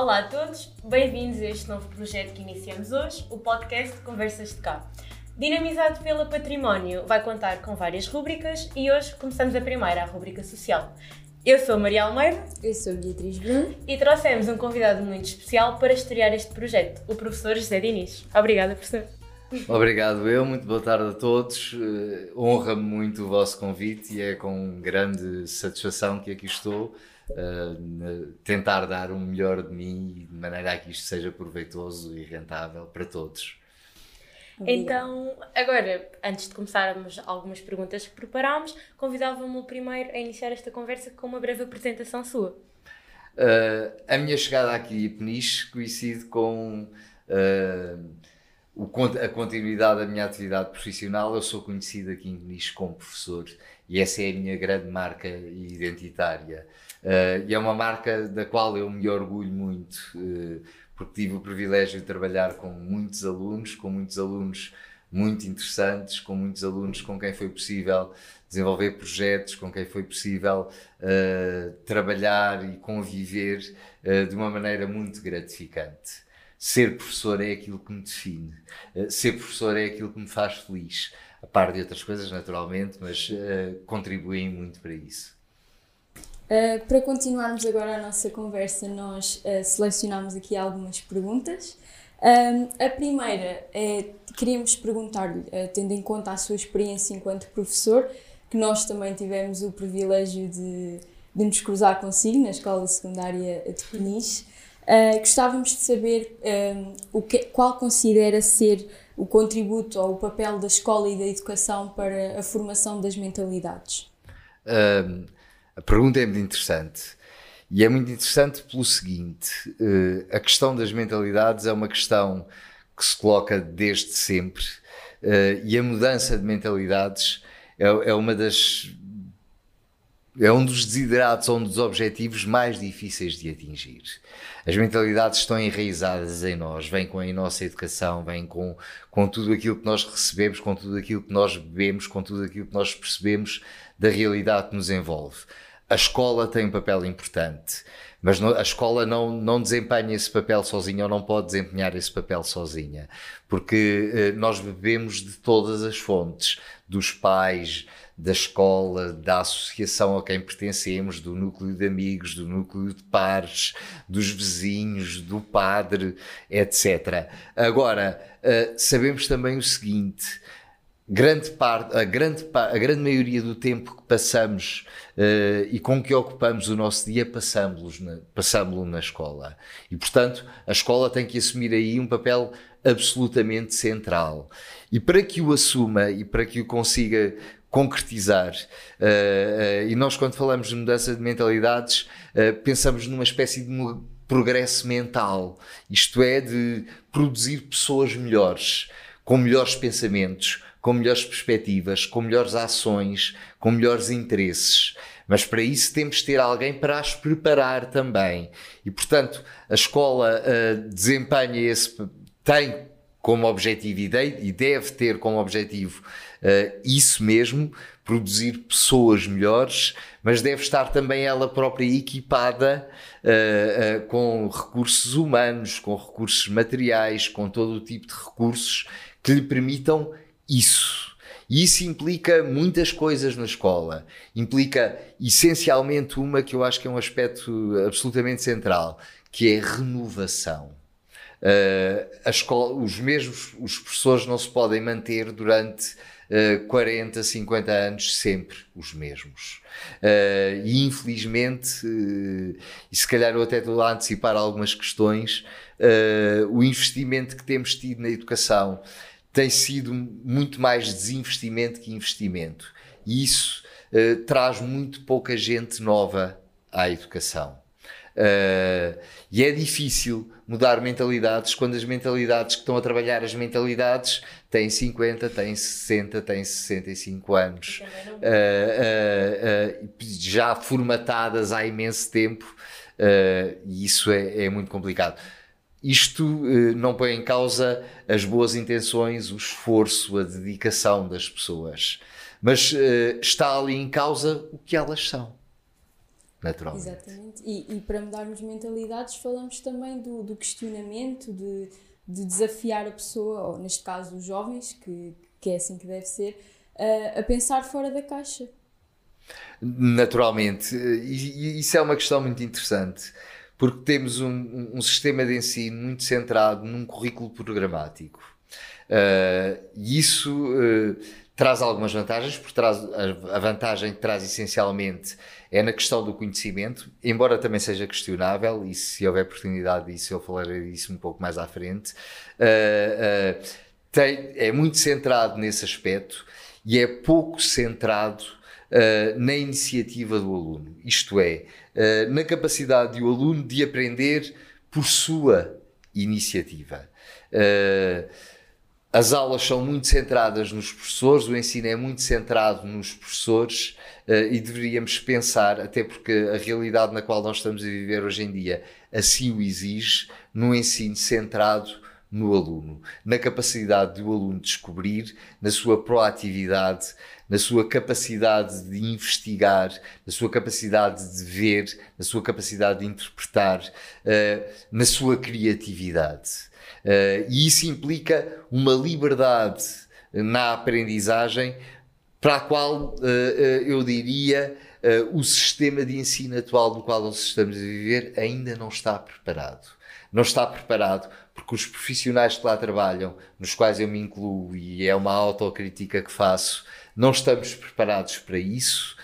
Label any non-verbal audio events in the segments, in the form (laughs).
Olá a todos, bem-vindos a este novo projeto que iniciamos hoje, o podcast Conversas de Cá. Dinamizado pela Património, vai contar com várias rúbricas e hoje começamos a primeira, a rúbrica social. Eu sou Maria Almeida. Eu sou Beatriz Bruno. E trouxemos um convidado muito especial para estrear este projeto, o professor José Diniz. Obrigada, professor. Obrigado eu, muito boa tarde a todos. Uh, Honra-me muito o vosso convite e é com grande satisfação que aqui estou uh, tentar dar o melhor de mim de maneira a que isto seja proveitoso e rentável para todos. Então, agora, antes de começarmos algumas perguntas que preparámos, convidava-me primeiro a iniciar esta conversa com uma breve apresentação sua. Uh, a minha chegada aqui a Peniche coincide com uh, o, a continuidade da minha atividade profissional. Eu sou conhecido aqui em Peniche como professor e essa é a minha grande marca identitária. Uh, e é uma marca da qual eu me orgulho muito, uh, porque tive o privilégio de trabalhar com muitos alunos, com muitos alunos muito interessantes, com muitos alunos com quem foi possível desenvolver projetos, com quem foi possível uh, trabalhar e conviver de uma maneira muito gratificante. Ser professor é aquilo que me define, ser professor é aquilo que me faz feliz, a par de outras coisas, naturalmente, mas contribuem muito para isso. Uh, para continuarmos agora a nossa conversa, nós uh, selecionamos aqui algumas perguntas. a primeira é: queríamos perguntar-lhe, uh, tendo em conta a sua experiência enquanto professor, que nós também tivemos o privilégio de, de nos cruzar consigo na Escola Secundária de Peniche, gostávamos de saber o que, qual considera ser o contributo ou o papel da escola e da educação para a formação das mentalidades. Um a pergunta é muito interessante. E é muito interessante pelo seguinte: uh, a questão das mentalidades é uma questão que se coloca desde sempre, uh, e a mudança de mentalidades é, é, uma das. É um dos desiderados, um dos objetivos mais difíceis de atingir. As mentalidades estão enraizadas em nós, vêm com a nossa educação, vêm com, com tudo aquilo que nós recebemos, com tudo aquilo que nós bebemos, com tudo aquilo que nós percebemos da realidade que nos envolve a escola tem um papel importante, mas a escola não, não desempenha esse papel sozinha ou não pode desempenhar esse papel sozinha, porque eh, nós bebemos de todas as fontes, dos pais, da escola, da associação a quem pertencemos, do núcleo de amigos, do núcleo de pares, dos vizinhos, do padre, etc. Agora, eh, sabemos também o seguinte: grande parte, a grande, a grande maioria do tempo que passamos uh, e com que ocupamos o nosso dia, passamos-lo na, na escola. E, portanto, a escola tem que assumir aí um papel absolutamente central. E para que o assuma e para que o consiga concretizar, uh, uh, e nós, quando falamos de mudança de mentalidades, pensamos numa espécie de progresso mental, isto é, de produzir pessoas melhores, com melhores pensamentos com melhores perspectivas, com melhores ações, com melhores interesses. Mas para isso temos de ter alguém para as preparar também. E, portanto, a escola uh, desempenha esse. tem como objetivo e deve ter como objetivo uh, isso mesmo, produzir pessoas melhores, mas deve estar também ela própria equipada uh, uh, com recursos humanos, com recursos materiais, com todo o tipo de recursos que lhe permitam isso. E isso implica muitas coisas na escola. Implica essencialmente uma que eu acho que é um aspecto absolutamente central, que é renovação. Uh, escola, os mesmos os professores não se podem manter durante uh, 40, 50 anos sempre os mesmos. Uh, e infelizmente, uh, e se calhar eu até estou a antecipar algumas questões, uh, o investimento que temos tido na educação tem sido muito mais desinvestimento que investimento. E isso uh, traz muito pouca gente nova à educação. Uh, e é difícil mudar mentalidades quando as mentalidades que estão a trabalhar as mentalidades têm 50, têm 60, têm 65 anos, uh, já formatadas há imenso tempo, e isso é, é muito complicado. Isto eh, não põe em causa as boas intenções, o esforço, a dedicação das pessoas, mas eh, está ali em causa o que elas são. naturalmente. Exatamente. E, e para mudarmos mentalidades, falamos também do, do questionamento, de, de, desafiar a pessoa, ou neste caso os jovens, que, que é assim que deve ser, a, a pensar fora da caixa. Naturalmente. E, e isso é uma questão muito interessante, porque temos um, um sistema de ensino muito centrado num currículo programático. Uh, e isso. Uh, traz algumas vantagens, porque traz, a vantagem que traz essencialmente é na questão do conhecimento, embora também seja questionável, e se houver oportunidade disso, eu falarei disso um pouco mais à frente. Uh, tem, é muito centrado nesse aspecto e é pouco centrado na iniciativa do aluno, isto é, na capacidade do aluno de aprender por sua iniciativa. Uh, as aulas são muito centradas nos professores, o ensino é muito centrado nos professores uh, e deveríamos pensar, até porque a realidade na qual nós estamos a viver hoje em dia assim o exige, no ensino centrado no aluno, na capacidade do aluno descobrir, na sua proatividade, na sua capacidade de investigar, na sua capacidade de ver, na sua capacidade de interpretar, uh, na sua criatividade. Uh, e isso implica uma liberdade na aprendizagem para a qual uh, eu diria o sistema de ensino atual no qual nós estamos a viver ainda não está preparado. Não está preparado porque os profissionais que lá trabalham, nos quais eu me incluo e é uma autocrítica que faço, não estamos preparados para isso,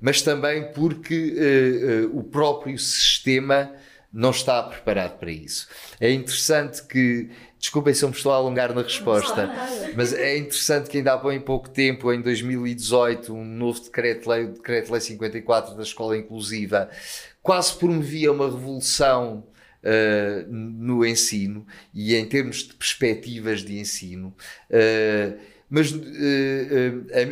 mas também porque o próprio sistema não está preparado para isso. É interessante que, desculpem se eu me estou a alongar na resposta, mas é interessante que ainda há bem pouco tempo, em 2018, um novo decreto-lei, o decreto-lei 54 da escola inclusiva, quase promovia uma revolução Uh, no ensino e em termos de perspectivas de ensino. Uh, mas uh,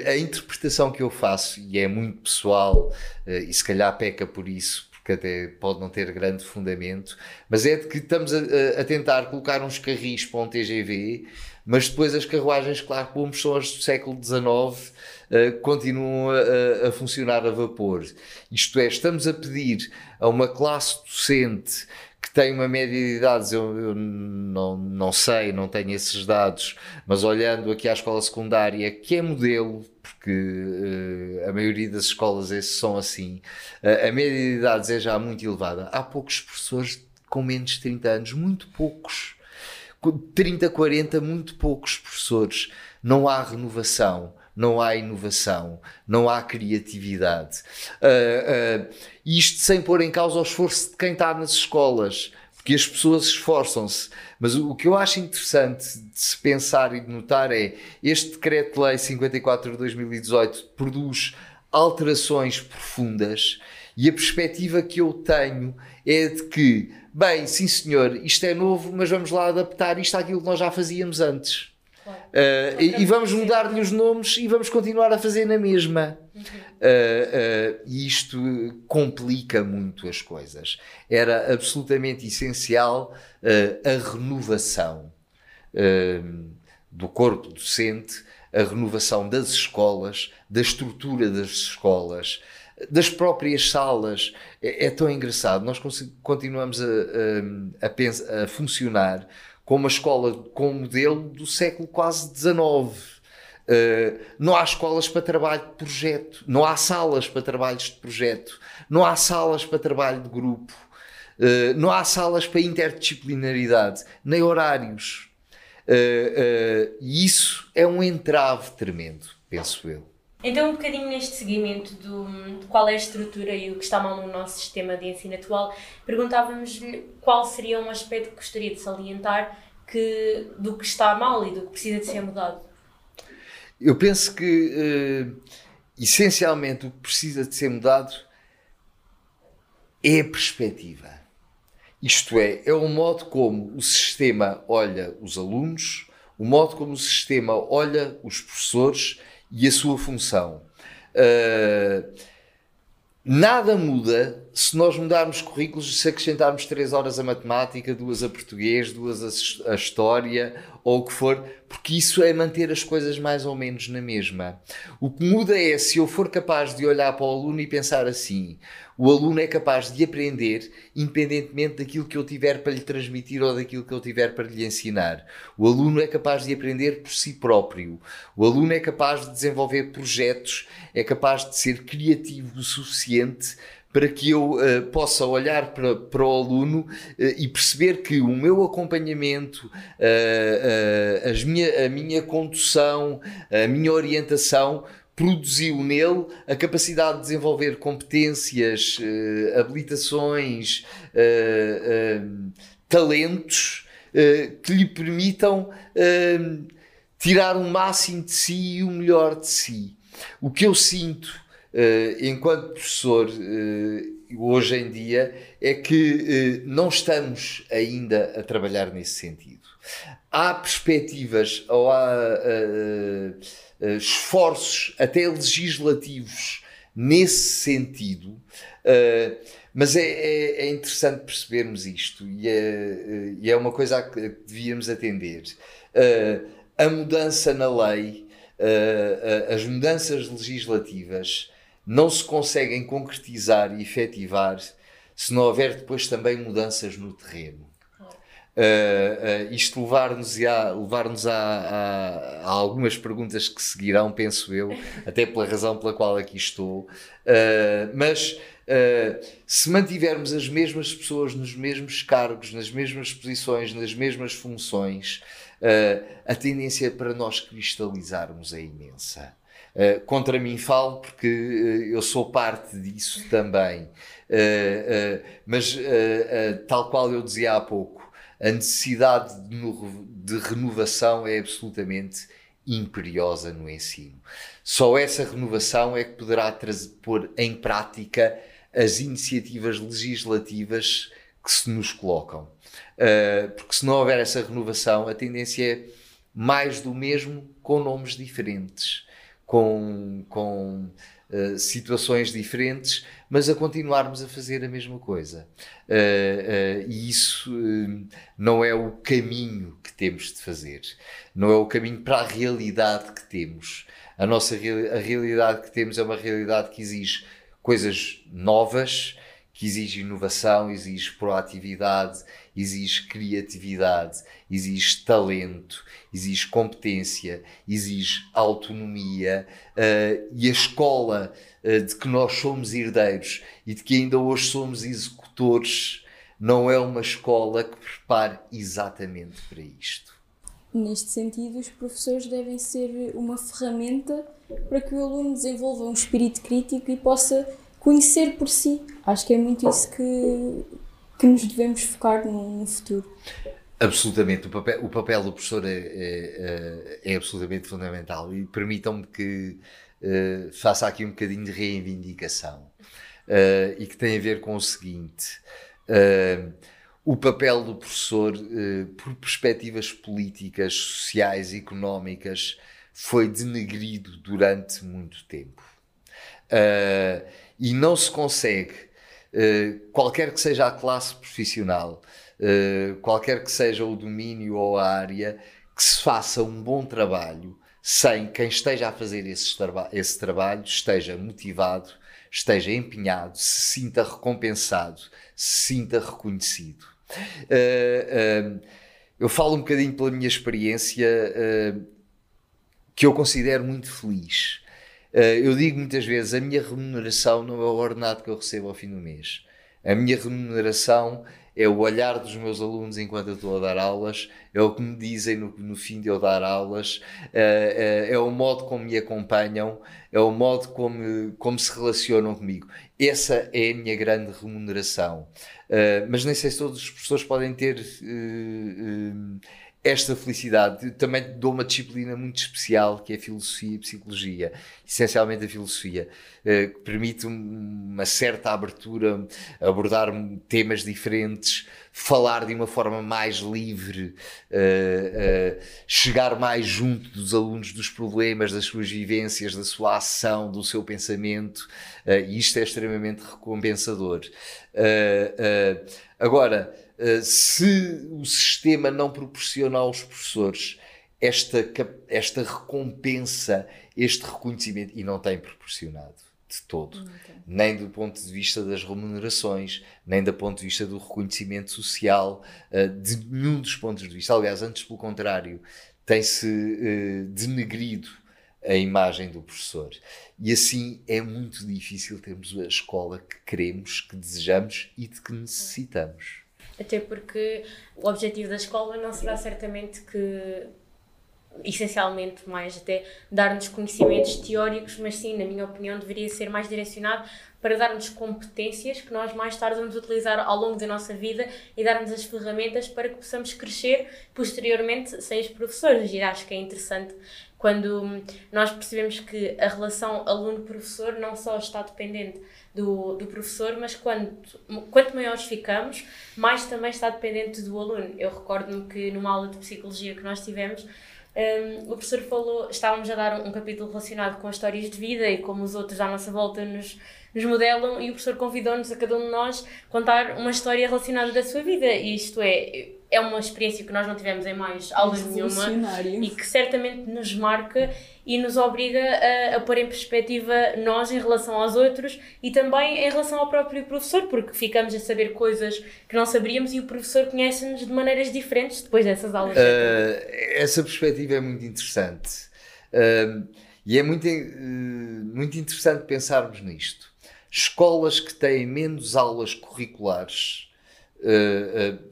a, a, interpretação que eu faço, e é muito pessoal, e se calhar peca por isso, que até pode não ter grande fundamento, mas é de que estamos a, a tentar colocar uns carris para um TGV, mas depois as carruagens, claro, como são as do século XIX, uh, continuam a, a, funcionar a vapor. Isto é, estamos a pedir a uma classe docente tem uma média de idades, eu, eu, não, não sei, não tenho esses dados, mas olhando aqui à escola secundária, que é modelo, porque uh, a maioria das escolas são assim, uh, a média de idades é já muito elevada. Há poucos professores com menos de 30 anos, muito poucos. 30, 40, muito poucos professores. Não há renovação não há inovação, não há criatividade. Uh, uh, isto sem pôr em causa o esforço de quem está nas escolas, porque as pessoas esforçam-se. Mas o, o que eu acho interessante de se pensar e de notar é este decreto-lei 54 de 2018 produz alterações profundas e a perspectiva que eu tenho é de que, bem, sim senhor, isto é novo, mas vamos lá adaptar isto àquilo que nós já fazíamos antes. Uh, e, e, vamos mudar-lhe os nomes e vamos continuar a fazer na mesma. Uh, uh, e isto complica muito as coisas. Era absolutamente essencial a renovação do corpo docente, a renovação das escolas, da estrutura das escolas, das próprias salas. É, é tão engraçado. Nós continuamos a, a, a, a funcionar com uma escola com um modelo do século quase XIX. Uh, não há escolas para trabalho de projeto, não há salas para trabalhos de projeto, não há salas para trabalho de grupo, uh, não há salas para interdisciplinaridade, nem horários. Uh, e isso é um entrave tremendo, penso eu. Então, um bocadinho neste seguimento do, de qual é a estrutura e o que está mal no nosso sistema de ensino atual, perguntávamos-lhe qual seria um aspecto que gostaria de salientar que, do que está mal e do que precisa de ser mudado. Eu penso que, uh, essencialmente, o que precisa de ser mudado é a perspectiva. Isto é, é o modo como o sistema olha os alunos, o modo como o sistema olha os professores e a sua função. Uh, nada muda se nós mudarmos currículos, se acrescentarmos três horas a matemática, duas a português, duas a história ou o que for, porque isso é manter as coisas mais ou menos na mesma. O que muda é se eu for capaz de olhar para o aluno e pensar assim: o aluno é capaz de aprender independentemente daquilo que eu tiver para lhe transmitir ou daquilo que eu tiver para lhe ensinar. O aluno é capaz de aprender por si próprio. O aluno é capaz de desenvolver projetos, é capaz de ser criativo o suficiente para que eu uh, possa olhar para, para o aluno uh, e perceber que o meu acompanhamento, uh, as minha, a minha condução, a minha orientação produziu nele a capacidade de desenvolver competências, habilitações, talentos que lhe permitam tirar o máximo de si e o melhor de si. O que eu sinto enquanto professor uh, hoje em dia é que uh, não estamos ainda a trabalhar nesse sentido. Há perspectivas ou há esforços até legislativos nesse sentido, mas é, é, é, interessante percebermos isto é, e é uma coisa a que devíamos atender. a mudança na lei, as mudanças legislativas não se conseguem concretizar e efetivar se não houver depois também mudanças no terreno. Uh, uh, isto levar-nos a, levar a, a, a, algumas perguntas que seguirão, penso eu, até pela razão pela qual aqui estou. Uh, mas se mantivermos as mesmas pessoas nos mesmos cargos, nas mesmas posições, nas mesmas funções, a tendência para nós cristalizarmos é imensa. Uh, contra mim falo porque uh, eu sou parte disso também. Uh, mas, tal qual eu dizia há pouco, a necessidade de, de renovação é absolutamente imperiosa no ensino. Só essa renovação é que poderá trazer, pôr em prática as iniciativas legislativas que se nos colocam. porque se não houver essa renovação, a tendência é mais do mesmo com nomes diferentes com, com uh, situações diferentes, mas a continuarmos a fazer a mesma coisa. Uh, uh, e isso não é o caminho que temos de fazer, não é o caminho para a realidade que temos. A nossa a realidade que temos é uma realidade que exige coisas novas, que exige inovação, exige proatividade, exige criatividade, exige talento, exige competência, exige autonomia uh, e a escola uh, de que nós somos herdeiros e de que ainda hoje somos executores não é uma escola que prepare exatamente para isto. Neste sentido, os professores devem ser uma ferramenta para que o aluno desenvolva um espírito crítico e possa conhecer por si. Acho que é muito isso que, que nos devemos focar no, no futuro. Absolutamente, o papel, o papel do professor é, é, é absolutamente fundamental e permitam-me que uh, faça aqui um bocadinho de reivindicação uh, e que tem a ver com o seguinte: uh, o papel do professor, por perspectivas políticas, sociais económicas, foi denegrido durante muito tempo. E não se consegue eh, qualquer que seja a classe profissional, uh, qualquer que seja o domínio ou a área, que se faça um bom trabalho sem quem esteja a fazer esse, traba esse trabalho esteja motivado, esteja empenhado, se sinta recompensado, se sinta reconhecido. Uh, eu falo um bocadinho pela minha experiência que eu considero muito feliz. Eh, eu digo muitas vezes: a minha remuneração não é o ordenado que eu recebo ao fim do mês. A minha remuneração é o olhar dos meus alunos enquanto eu estou a dar aulas, é o que me dizem no, no fim de eu dar aulas, é, é, o modo como me acompanham, é o modo como, como se relacionam comigo. Essa é a minha grande remuneração. Uh, mas nem sei se todos os professores podem ter uh, uh, esta felicidade. também dou uma disciplina muito especial que é a filosofia e psicologia, essencialmente a filosofia, eh, que permite uma certa abertura, abordar temas diferentes, falar de uma forma mais livre, uh, uh, chegar mais junto dos alunos dos problemas, das suas vivências, da sua ação, do seu pensamento, e isto é extremamente recompensador. agora, se o sistema não proporciona aos professores esta, esta recompensa, este reconhecimento, e não tem proporcionado de todo, okay. nem do ponto de vista das remunerações, nem do ponto de vista do reconhecimento social, uh, de nenhum dos pontos de vista. Aliás, antes pelo contrário, tem-se uh, denegrido a imagem do professor. E assim é muito difícil termos a escola que queremos, que desejamos e de que necessitamos. Até porque o objetivo da escola não será certamente que essencialmente mais até dar-nos conhecimentos teóricos, mas sim, na minha opinião, deveria ser mais direcionado para dar-nos competências que nós mais tarde vamos utilizar ao longo da nossa vida e dar-nos as ferramentas para que possamos crescer posteriormente sem os professores. E acho que é interessante quando nós percebemos que a relação aluno-professor não só está dependente do, do professor, mas quanto, quanto maiores ficamos, mais também está dependente do aluno. Eu recordo-me que numa aula de psicologia que nós tivemos, um, o professor falou, estávamos a dar um, um, capítulo relacionado com as histórias de vida e como os outros à nossa volta nos, nos modelam, e o professor convidou-nos a cada um de nós contar uma história relacionada da sua vida. E isto é, é uma experiência que nós não tivemos em mais aulas nenhuma e que certamente nos marca e nos obriga a, a pôr em perspectiva nós em relação aos outros e também em relação ao próprio professor, porque ficamos a saber coisas que não sabíamos e o professor conhece-nos de maneiras diferentes depois dessas aulas. Uh, essa perspectiva é muito interessante uh, e é muito, uh, muito interessante pensarmos nisto. Escolas que têm menos aulas curriculares,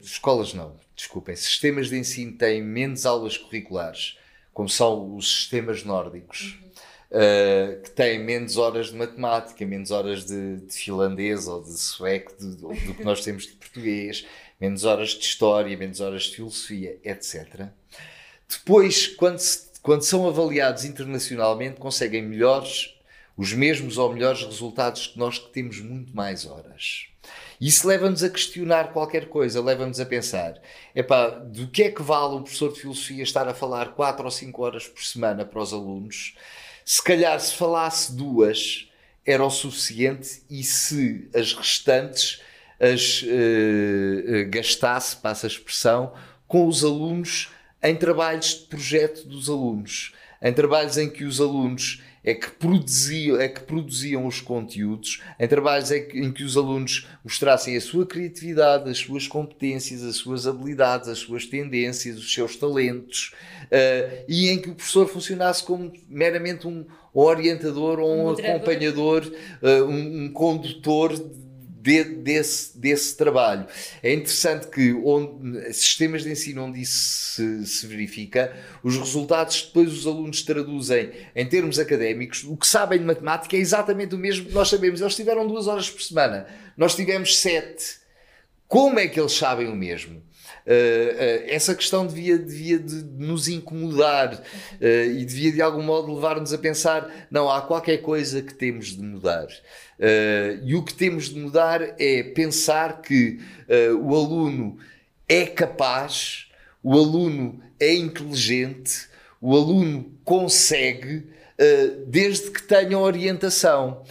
escolas não, desculpem, sistemas de ensino têm menos aulas curriculares como são os sistemas nórdicos, uhum. uh, que têm menos horas de matemática, menos horas de, de finlandês ou de sueco de, do, do que nós temos de português, menos horas de história, menos horas de filosofia, etc. Depois, quando, se, quando são avaliados internacionalmente, conseguem melhores, os mesmos ou melhores resultados que nós que temos muito mais horas. Isso leva-nos a questionar qualquer coisa, leva-nos a pensar: epá, do que é que vale um professor de filosofia estar a falar 4 ou 5 horas por semana para os alunos? Se calhar, se falasse duas, era o suficiente, e se as restantes as uh, gastasse, passa a expressão, com os alunos em trabalhos de projeto dos alunos, em trabalhos em que os alunos é que produziam, é que produziam os conteúdos, em trabalhos em que, em que os alunos mostrassem a sua criatividade, as suas competências, as suas habilidades, as suas tendências, os seus talentos, uh, e em que o professor funcionasse como meramente um orientador ou um, um acompanhador, uh, um, um condutor de, desse, desse trabalho. É interessante que onde, sistemas de ensino onde isso se, se, verifica, os resultados depois os alunos traduzem em termos académicos, o que sabem de matemática é exatamente o mesmo que nós sabemos. Eles tiveram duas horas por semana, nós tivemos sete. Como é que eles sabem o mesmo? Uh, uh, essa questão devia, devia de nos incomodar uh, e devia de algum modo levar-nos a pensar: não, há qualquer coisa que temos de mudar. Uh, e o que temos de mudar é pensar que uh, o aluno é capaz, o aluno é inteligente, o aluno consegue. Uh, desde que tenha orientação.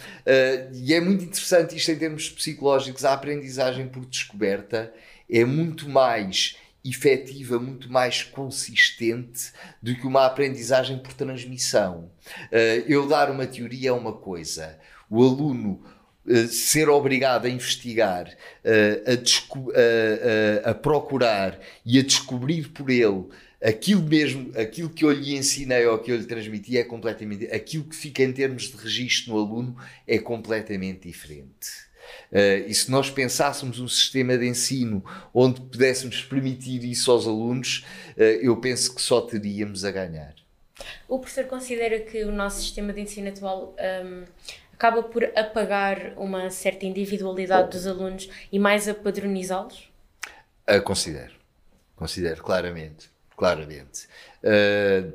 e é muito interessante isto em termos psicológicos. A aprendizagem por descoberta é muito mais efetiva, muito mais consistente do que uma aprendizagem por transmissão. eu dar uma teoria é uma coisa, o aluno uh, ser obrigado a investigar, uh, a, a, a, procurar e a descobrir por ele aquilo mesmo, aquilo que eu lhe ensinei ou que eu lhe transmiti é completamente, aquilo que fica em termos de registro no aluno é completamente diferente. Uh, e se nós pensássemos um sistema de ensino onde pudéssemos permitir isso aos alunos, eu penso que só teríamos a ganhar. O professor considera que o nosso sistema de ensino atual um, acaba por apagar uma certa individualidade dos alunos e mais a padronizá-los? Uh, considero. Considero, claramente. claramente. Uh,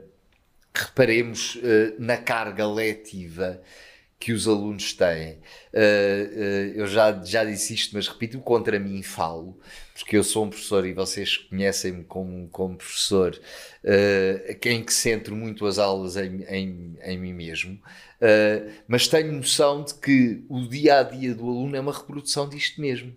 reparemos uh, na carga letiva que os alunos têm. Uh, eu já, já disse isto, mas repito, contra mim falo, porque eu sou um professor e vocês conhecem-me como, como professor, em que centro muito as aulas em, em, em mim mesmo, mas tenho noção de que o dia a dia do aluno é uma reprodução disto mesmo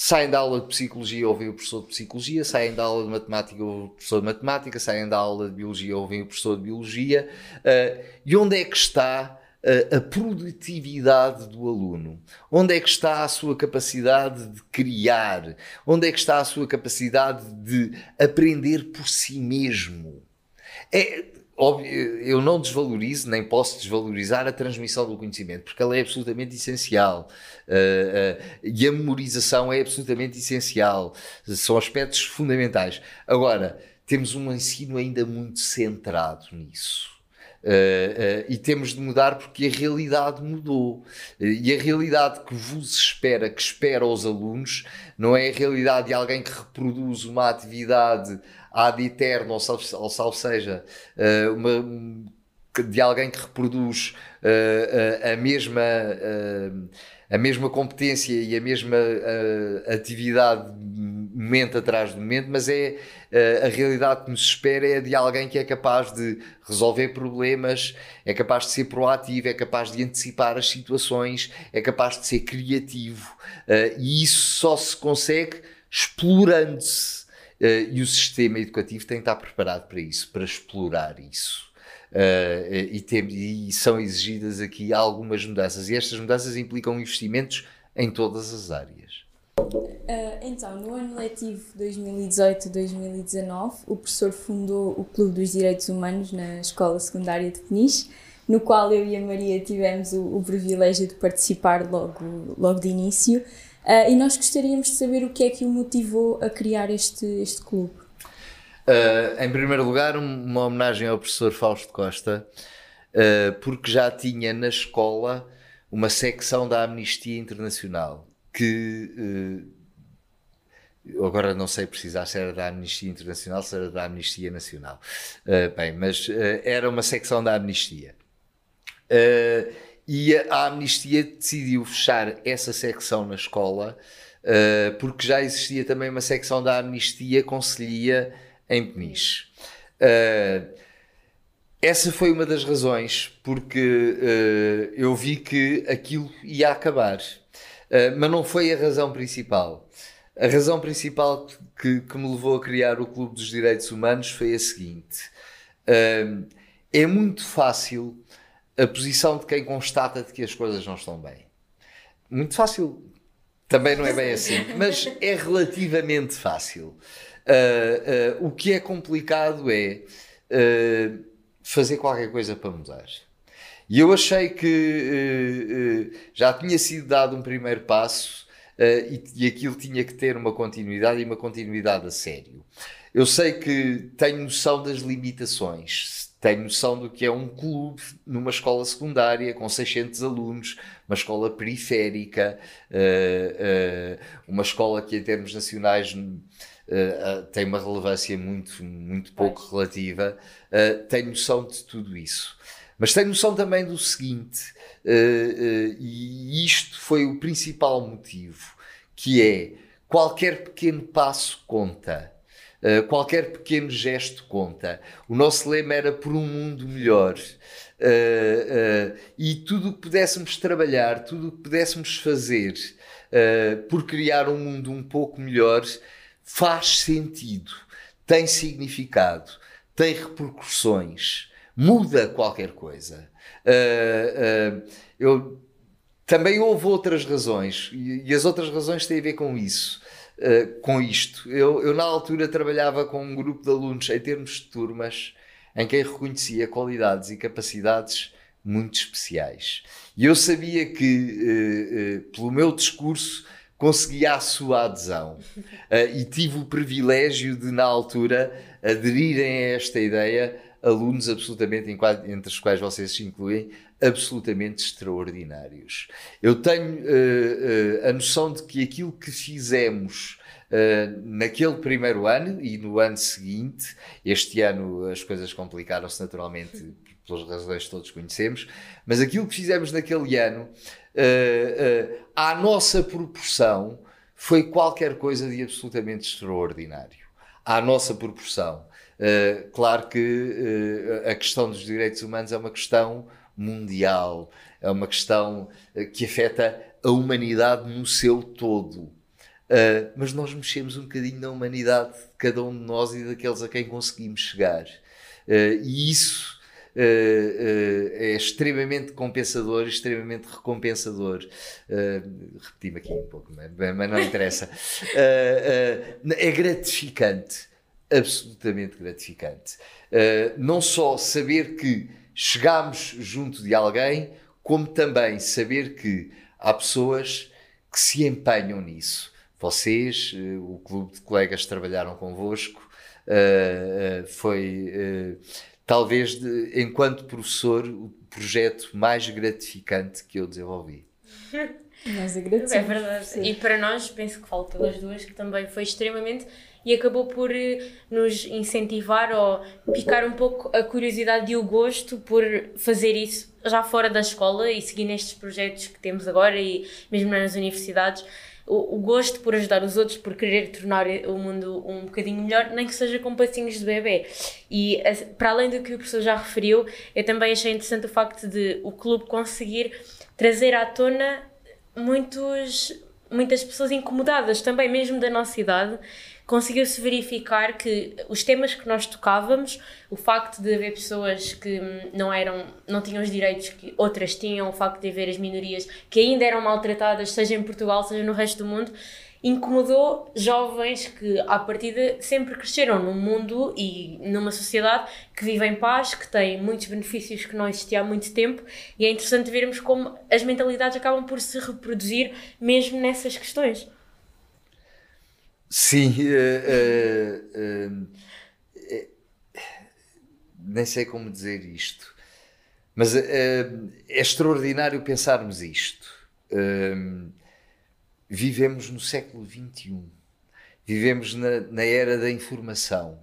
saem da aula de psicologia, ouvem o professor de psicologia, saem da aula de matemática, ouvem o professor de matemática, saem da aula de biologia, ouvem o professor de biologia. Uh, e onde é que está a produtividade do aluno? Onde é que está a sua capacidade de criar? Onde é que está a sua capacidade de aprender por si mesmo? É, óbvio, eu não desvalorizo, nem posso desvalorizar a transmissão do conhecimento, porque ela é absolutamente essencial. Uh, uh, e a memorização é absolutamente essencial. São aspectos fundamentais. Agora, temos um ensino ainda muito centrado nisso. Uh, uh, e temos de mudar porque a realidade mudou. Uh, e a realidade que vos espera, que espera aos alunos, não é a realidade de alguém que reproduz uma atividade ad eterno, ou, ou, ou seja, uma, de alguém que reproduz a mesma a mesma competência e a mesma uh, atividade momento atrás de momento, mas é uh, a realidade que nos espera é de alguém que é capaz de resolver problemas, é capaz de ser proativo, é capaz de antecipar as situações, é capaz de ser criativo uh, e isso só se consegue explorando-se. e o sistema educativo tem que estar preparado para isso, para explorar isso. Uh, e, tem, e, são exigidas aqui algumas mudanças, e estas mudanças implicam investimentos em todas as áreas. Uh, então, no ano letivo 2018-2019, o professor fundou o Clube dos Direitos Humanos na Escola Secundária de Peniche, no qual eu e a Maria tivemos o, o privilégio de participar logo, logo de início. Uh, e nós gostaríamos de saber o que é que o motivou a criar este, este clube. Uh, em primeiro lugar, uma homenagem ao professor Fausto Costa, uh, porque já tinha na escola uma secção da Amnistia Internacional, que uh, agora não sei precisar se era da Amnistia Internacional, se era da Amnistia Nacional. bem, mas era uma secção da Amnistia. e a Amnistia decidiu fechar essa secção na escola, porque já existia também uma secção da Amnistia Conselhia em Peniche. Uh, essa foi uma das razões porque uh, eu vi que aquilo ia acabar. Uh, mas não foi a razão principal. A razão principal que, que, me levou a criar o Clube dos Direitos Humanos foi a seguinte: é muito fácil a posição de quem constata de que as coisas não estão bem. Muito fácil, também não é bem assim, mas é relativamente fácil. Uh, o que é complicado é uh, fazer qualquer coisa para mudar. E eu achei que já tinha sido dado um primeiro passo e, e aquilo tinha que ter uma continuidade e uma continuidade a sério. Eu sei que tenho noção das limitações, tenho noção do que é um clube numa escola secundária com 600 alunos, uma escola periférica, uma escola que em termos nacionais uh, tem uma relevância muito, muito pouco Vai. relativa, uh, tenho noção de tudo isso. Mas tenho noção também do seguinte, e isto foi o principal motivo, que é qualquer pequeno passo conta. Uh, qualquer pequeno gesto conta. O nosso lema era por um mundo melhor. Uh, uh, e tudo o que pudéssemos trabalhar, tudo o que pudéssemos fazer por criar um mundo um pouco melhor, faz sentido, tem significado, tem repercussões, muda qualquer coisa. Uh, uh, eu, também houve outras razões, e, e, as outras razões têm a ver com isso. Uh, com isto, eu, eu na altura trabalhava com um grupo de alunos em termos de turmas em quem reconhecia qualidades e capacidades muito especiais. E eu sabia que, pelo meu discurso, conseguia a sua adesão. Uh, e tive o privilégio de, na altura, aderirem a esta ideia alunos absolutamente, entre os quais vocês se incluem, absolutamente extraordinários. Eu tenho uh, uh, a noção de que aquilo que fizemos uh, naquele primeiro ano e no ano seguinte, este ano as coisas complicaram-se naturalmente pelas razões que todos conhecemos, mas aquilo que fizemos naquele ano, à nossa proporção, foi qualquer coisa de absolutamente extraordinário. À nossa proporção. claro que a questão dos direitos humanos é uma questão mundial, é uma questão que afeta a humanidade no seu todo. Uh, mas nós mexemos um bocadinho na humanidade de cada um de nós e daqueles a quem conseguimos chegar. Uh, e isso uh, é extremamente compensador, extremamente recompensador. Repeti-me aqui um pouco, mas, não interessa. (laughs) é gratificante, absolutamente gratificante. não só saber que chegámos junto de alguém, como também saber que há pessoas que se empenham nisso. Vocês, eh, o clube de colegas que trabalharam convosco, eh, eh, foi talvez, de, enquanto professor, o projeto mais gratificante que eu desenvolvi. (laughs) Nós agradecemos. É verdade. E para nós, penso que falo pelas duas, que também foi extremamente e acabou por eh, nos incentivar ou picar um pouco a curiosidade e o gosto por fazer isso já fora da escola e seguir nestes projetos que temos agora e mesmo nas universidades. O, o gosto por ajudar os outros, por querer tornar o mundo um bocadinho melhor, nem que seja com passinhos de bebê. E para além do que o professor já referiu, eu também achei interessante o facto de o clube conseguir trazer à tona muitos, muitas pessoas incomodadas também, mesmo da nossa idade, conseguiu-se verificar que os temas que nós tocávamos, o facto de haver pessoas que não eram, não tinham os direitos que outras tinham, o facto de haver as minorias que ainda eram maltratadas, seja em Portugal, seja no resto do mundo, incomodou jovens que, à partida, sempre cresceram num mundo e numa sociedade que vive em paz, que tem muitos benefícios que não existiam há muito tempo, e é interessante vermos como as mentalidades acabam por se reproduzir mesmo nessas questões. Sim, uh, uh, uh, nem sei como dizer isto, mas é extraordinário pensarmos isto. vivemos no século XXI, vivemos na, na era da informação,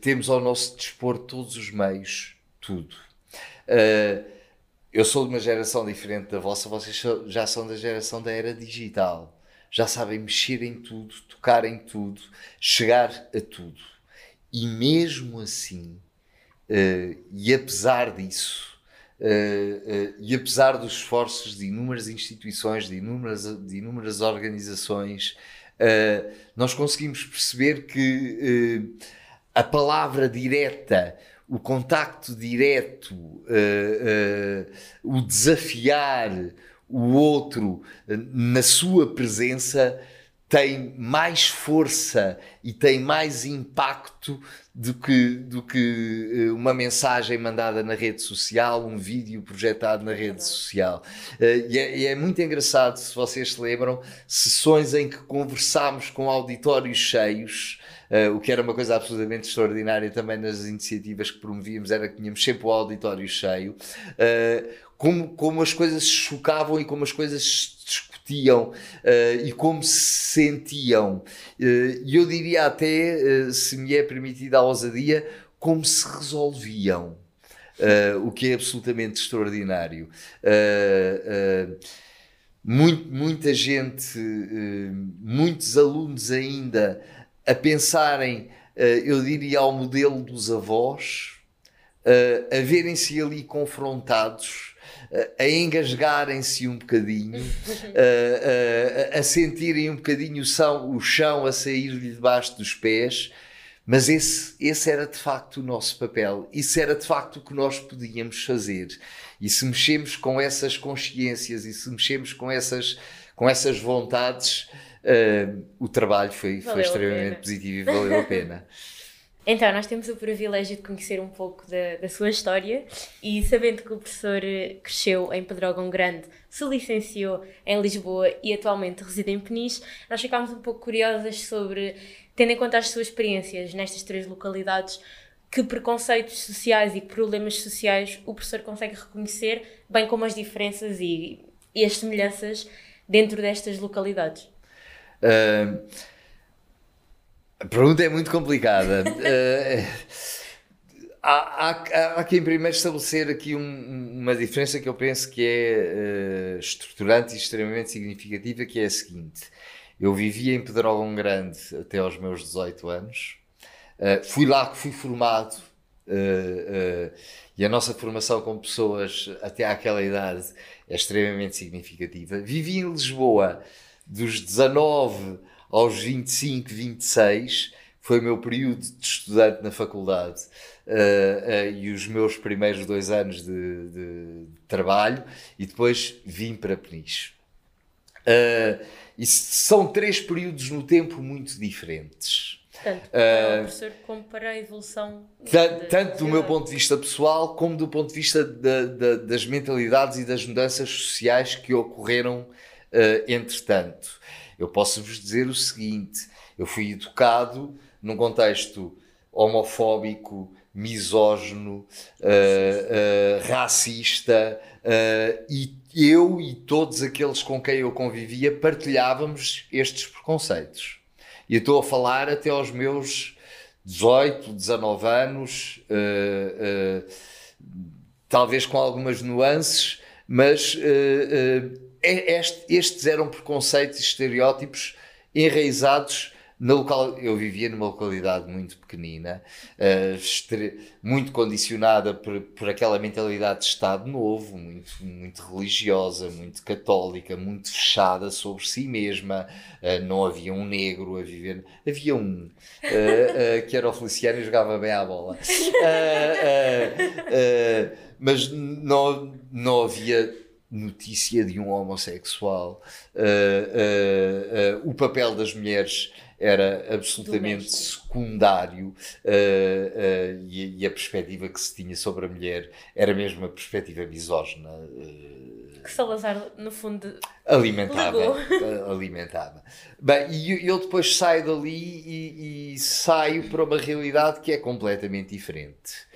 temos ao nosso dispor todos os meios, tudo. eu sou de uma geração diferente da vossa, vocês já são da geração da era digital já sabem mexer em tudo, tocar em tudo, chegar a tudo. E mesmo assim, uh, e apesar disso, uh, uh, e apesar dos esforços de inúmeras instituições, de inúmeras, de inúmeras organizações, nós conseguimos perceber que a palavra direta, o contacto direto, o desafiar, o outro na sua presença tem mais força e tem mais impacto do que, do que eh, uma mensagem mandada na rede social, um vídeo projetado na rede social. Eh, e é, e é muito engraçado, se vocês se lembram, sessões em que conversámos com auditórios cheios. Uh, o que era uma coisa absolutamente extraordinária também nas iniciativas que promovíamos era que tínhamos sempre o auditório cheio. Uh, como, como as coisas se chocavam e como as coisas se discutiam uh, e como se sentiam. Uh, e eu diria até, uh, se me é permitida a ousadia, como se resolviam. o que é absolutamente extraordinário. Muito, muita gente, muitos alunos ainda a pensarem, eu diria, ao modelo dos avós, a verem-se ali confrontados a engasgarem-se um bocadinho, a, a, a, sentirem um bocadinho o chão, o chão a sair-lhe debaixo dos pés, mas esse, esse era de facto o nosso papel, isso era de facto o que nós podíamos fazer. E se mexemos com essas consciências e se mexemos com essas, com essas vontades, uh, o trabalho foi, foi extremamente positivo e valeu a pena. (laughs) Então, nós temos o privilégio de conhecer um pouco da, da sua história e sabendo que o professor eh, cresceu em Pedrógão Grande, se licenciou em Lisboa e atualmente reside em Peniche, nós ficámos um pouco curiosas sobre, tendo em conta as suas experiências nestas três localidades, que preconceitos sociais e problemas sociais o professor consegue reconhecer, bem como as diferenças e, e as semelhanças dentro destas localidades? Uh, a pergunta é muito complicada. uh, (laughs) há, há, há que, em primeiro, estabelecer aqui um, uma diferença que eu penso que é uh, estruturante e extremamente significativa, que é a seguinte. Eu vivia em Pedrógão Grande até aos meus 18 anos. Uh, fui lá que fui formado uh, uh, e a nossa formação com pessoas até àquela idade é extremamente significativa. Vivi em Lisboa dos 19 aos 25, 26, foi o meu período de estudante na faculdade e os meus primeiros dois anos de, de trabalho e depois vim para Peniche. e são três períodos no tempo muito diferentes. Tanto para uh, o professor como para a evolução. Tanto, tanto do meu ponto de vista pessoal, como do ponto de vista das mentalidades e das mudanças sociais que ocorreram uh, entretanto. Eu posso vos dizer o seguinte: eu fui educado num contexto homofóbico, misógino, uh, uh, racista, uh, e eu e todos aqueles com quem eu convivia partilhávamos estes preconceitos. E estou a falar até aos meus 18, 19 anos, uh, uh, talvez com algumas nuances, mas uh, estes eram preconceitos e estereótipos enraizados na local, eu vivia numa localidade muito pequenina, uh, muito condicionada por, por aquela mentalidade de Estado novo, muito, muito religiosa, muito católica, muito fechada sobre si mesma. Uh, não havia um negro a viver, havia um uh, que era o Feliciano e jogava bem à bola. mas não, não havia notícia de um homossexual. o papel das mulheres era absolutamente secundário uh, uh, e, e, a perspectiva que se tinha sobre a mulher era mesmo uma perspectiva misógina. Uh, que Salazar, no fundo, alimentava. alimentava. Bem, e eu depois saio dali e, e, saio para uma realidade que é completamente diferente.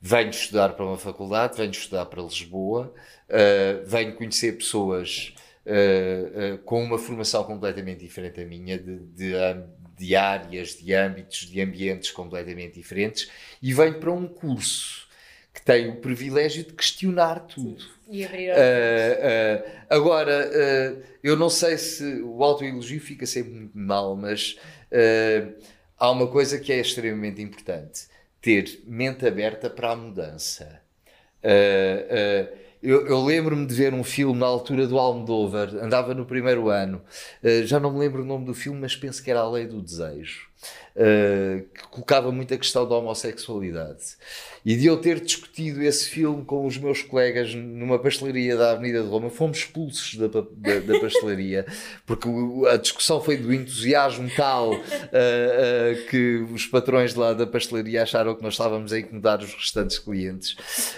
Venho estudar para uma faculdade, venho estudar para Lisboa, venho conhecer pessoas uh, uh, com uma formação completamente diferente da minha, de, de, de, áreas, de âmbitos, de ambientes completamente diferentes, e venho para um curso que tem o privilégio de questionar tudo. E abrir uh, Agora, eu não sei se o autoelogio fica sempre muito mal, mas há uma coisa que é extremamente importante: ter mente aberta para a mudança. Uh, uh, eu, eu lembro-me de ver um filme na altura do Almodóvar, andava no primeiro ano, uh, já não me lembro o nome do filme, mas penso que era A Lei do Desejo, uh, que colocava muito a questão da homossexualidade. E de eu ter discutido esse filme com os meus colegas numa pastelaria da Avenida de Roma, fomos expulsos da, da, da pastelaria, (laughs) porque a discussão foi do entusiasmo tal uh, uh, que os patrões lá da pastelaria acharam que nós estávamos a incomodar os restantes clientes.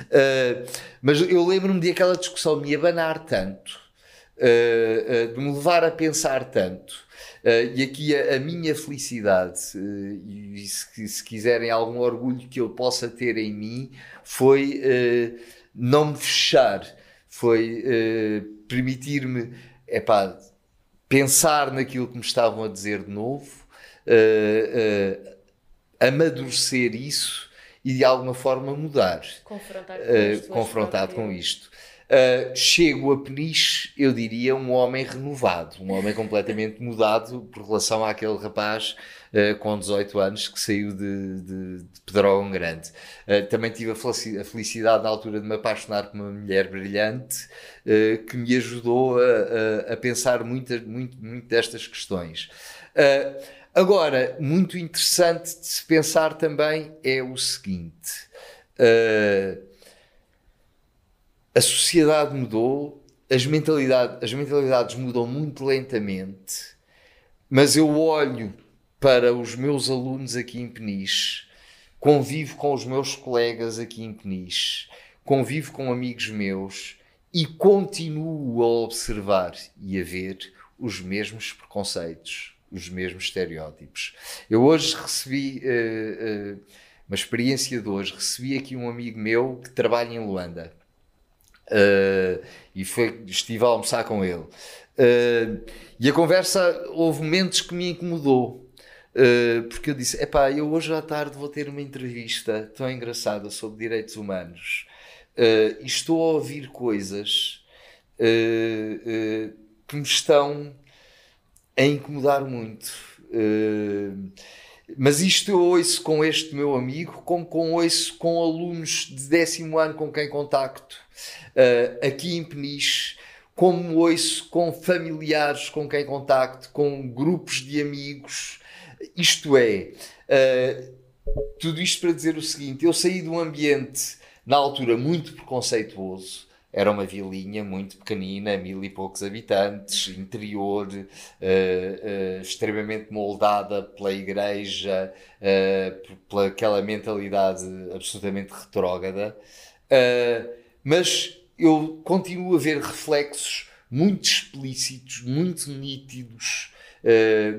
Uh, mas eu lembro-me de aquela discussão me abanar tanto, de me levar a pensar tanto Uh, e aqui a, a minha felicidade, uh, e se, se, quiserem algum orgulho que eu possa ter em mim, foi uh, não me fechar, foi permitir-me pensar naquilo que me estavam a dizer de novo, amadurecer isso e de alguma forma mudar. Confrontar com, confrontado com isto. Uh, chego a Peniche, eu diria, um homem renovado, um homem completamente mudado por relação àquele rapaz uh, com 18 anos que saiu de, de, de Pedrógão Grande. Uh, também tive a felicidade na altura de me apaixonar por uma mulher brilhante que me ajudou a, a, a pensar muito, muito, muito destas questões. agora, muito interessante de se pensar também é o seguinte. A sociedade mudou, as mentalidades, as mentalidades mudam muito lentamente, mas eu olho para os meus alunos aqui em Peniche, convivo com os meus colegas aqui em Peniche, convivo com amigos meus e continuo a observar e a ver os mesmos preconceitos, os mesmos estereótipos. Eu hoje recebi uh, uh, uma experiência de hoje. Recebi aqui um amigo meu que trabalha em Luanda uh, e foi, estive a almoçar com ele. Uh, e a conversa, houve momentos que me incomodou. Uh, porque eu disse: Epá, eu hoje à tarde vou ter uma entrevista tão engraçada sobre direitos humanos e estou a ouvir coisas que me estão a incomodar muito. Mas isto eu ouço com este meu amigo, como com ouço com alunos de décimo ano com quem contacto uh, aqui em Peniche, como ouço com familiares com quem contacto, com grupos de amigos. Isto é, uh, tudo isto para dizer o seguinte: eu saí de um ambiente, na altura, muito preconceituoso era uma vilinha muito pequenina, mil e poucos habitantes, interior, uh, uh, extremamente moldada pela igreja, uh, pela aquela mentalidade absolutamente retrógrada. Mas eu continuo a ver reflexos muito explícitos, muito nítidos,